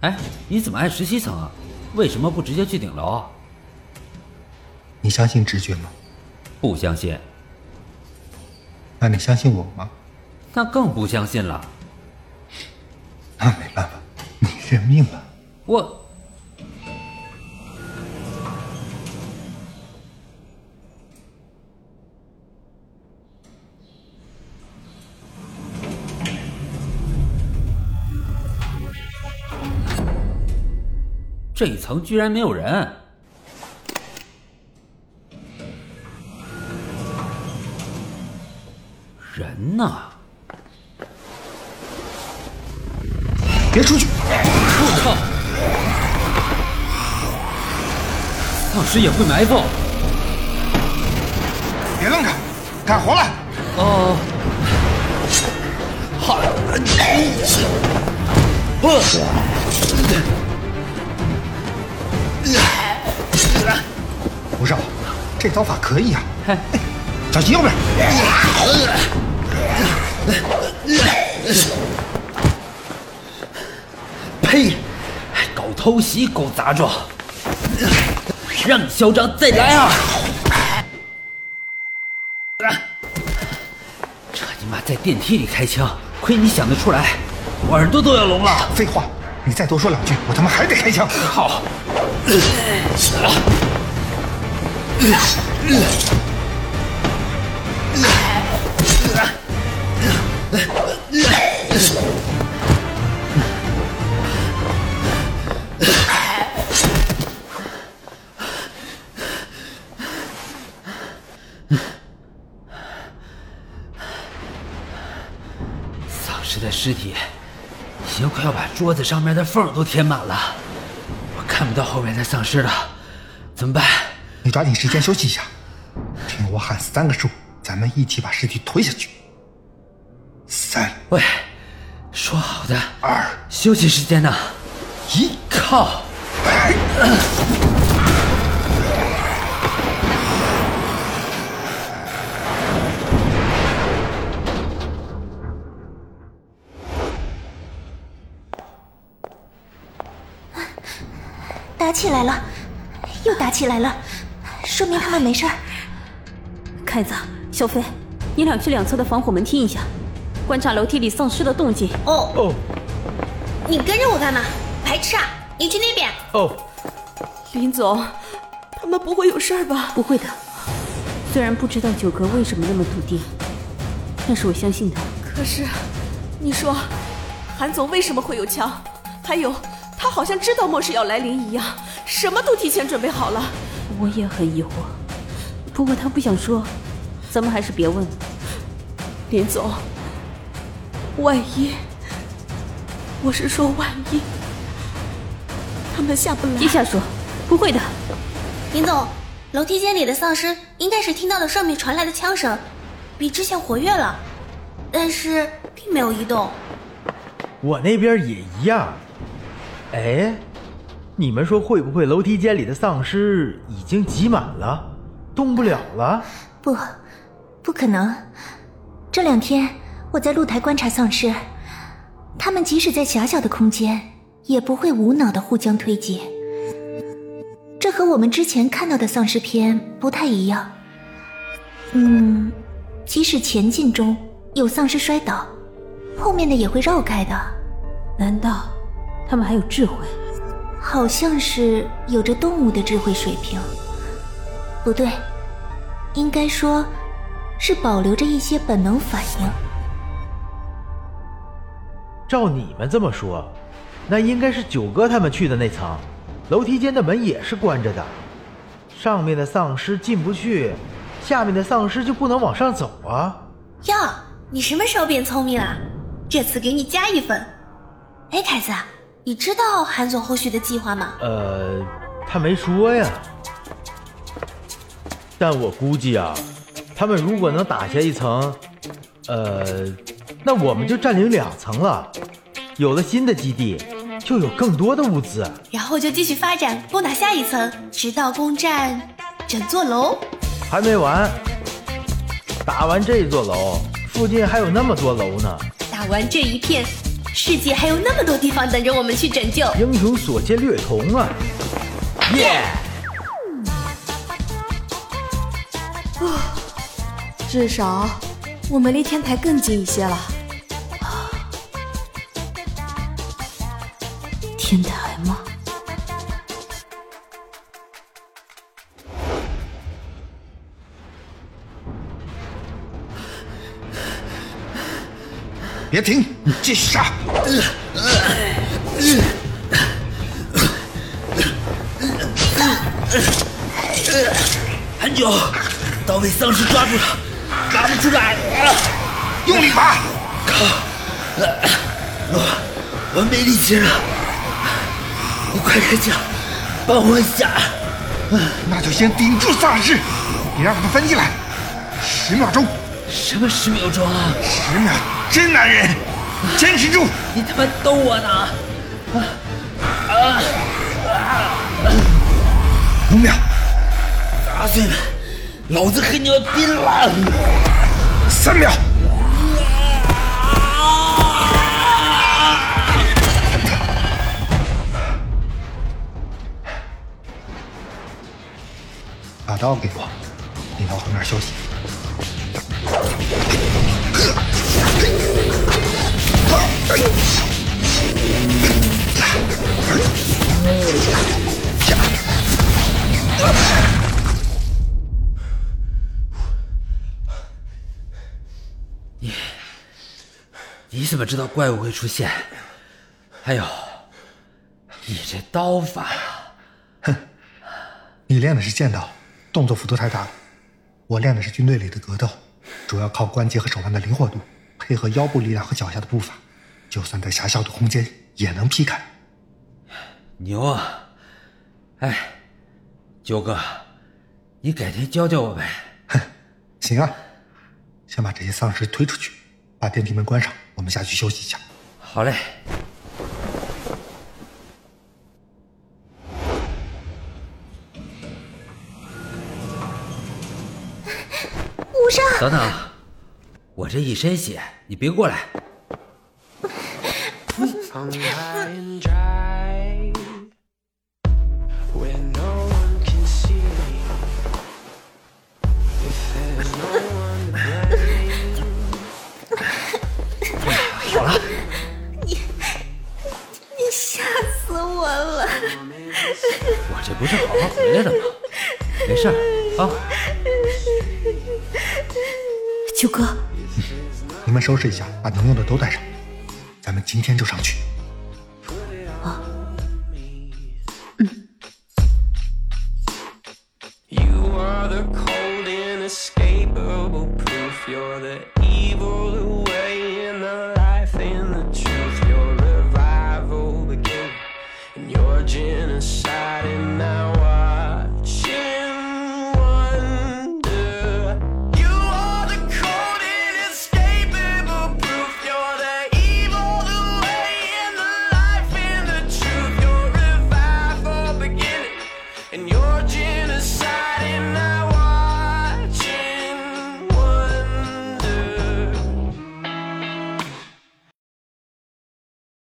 哎，你怎么按十七层啊？为什么不直接去顶楼？啊你相信直觉吗？不相信。那你相信我吗？那更不相信了。那没办法，你认命吧。我。这一层居然没有人，人呢？别出去！我靠！丧尸也会埋伏！别愣着，干活了！哦，好，不。吴少，这刀法可以啊！小心右边！呸！搞偷袭，狗杂种！让你嚣张再来啊！这你妈在电梯里开枪，亏你想得出来，我耳朵都要聋了！废话，你再多说两句，我他妈还得开枪！好。丧尸的尸体已经快要把桌子上面的缝都填满了，我看不到后面的丧尸了，怎么办？你抓紧时间休息一下，听我喊三个数，咱们一起把尸体推下去。三，喂，说好的二，休息时间呢？一，靠！打起来了，又打起来了。说明他们没事儿。凯子、小飞，你俩去两侧的防火门听一下，观察楼梯里丧尸的动静。哦哦，你跟着我干嘛？白痴啊！你去那边。哦，林总，他们不会有事儿吧？不会的。虽然不知道九哥为什么那么笃定，但是我相信他。可是，你说，韩总为什么会有枪？还有，他好像知道末世要来临一样，什么都提前准备好了。我也很疑惑，不过他不想说，咱们还是别问了。林总，万一，我是说万一，他们下不来。别瞎说，不会的。林总，楼梯间里的丧尸应该是听到了上面传来的枪声，比之前活跃了，但是并没有移动。我那边也一样。哎。你们说会不会楼梯间里的丧尸已经挤满了，动不了了？不，不可能。这两天我在露台观察丧尸，他们即使在狭小的空间，也不会无脑的互相推挤。这和我们之前看到的丧尸片不太一样。嗯，即使前进中有丧尸摔倒，后面的也会绕开的。难道他们还有智慧？好像是有着动物的智慧水平，不对，应该说，是保留着一些本能反应。照你们这么说，那应该是九哥他们去的那层，楼梯间的门也是关着的，上面的丧尸进不去，下面的丧尸就不能往上走啊。哟，你什么时候变聪明了？这次给你加一分。哎，凯子。你知道韩总后续的计划吗？呃，他没说呀。但我估计啊，他们如果能打下一层，呃，那我们就占领两层了。有了新的基地，就有更多的物资。然后就继续发展，攻打下一层，直到攻占整座楼。还没完，打完这座楼，附近还有那么多楼呢。打完这一片。世界还有那么多地方等着我们去拯救。英雄所见略同啊！耶！啊，至少我们离天台更近一些了。天台别停，继续杀！很久，都被丧尸抓住了，拔不出来，用力拔！靠！我我没力气了，你快开枪，帮我一下！那就先顶住丧尸，别让他们翻进来。十秒钟。什么十秒钟啊？十秒，真男人，坚持住！你他妈逗我呢？啊啊！五秒，砸碎了，老子和你要拼了！三秒，把刀给我，你到后面休息。你你怎么知道怪物会出现？还有，你这刀法，哼，你练的是剑道，动作幅度太大了。我练的是军队里的格斗，主要靠关节和手腕的灵活度，配合腰部力量和脚下的步伐，就算在狭小的空间也能劈开。牛啊！哎，九哥，你改天教教我呗。哼，行啊。先把这些丧尸推出去，把电梯门关上，我们下去休息一下。好嘞。无伤。等等，我这一身血，你别过来。好了，你你吓死我了！我这不是好好回来了吗？没事啊。九哥，你们收拾一下，把能用的都带上，咱们今天就上去。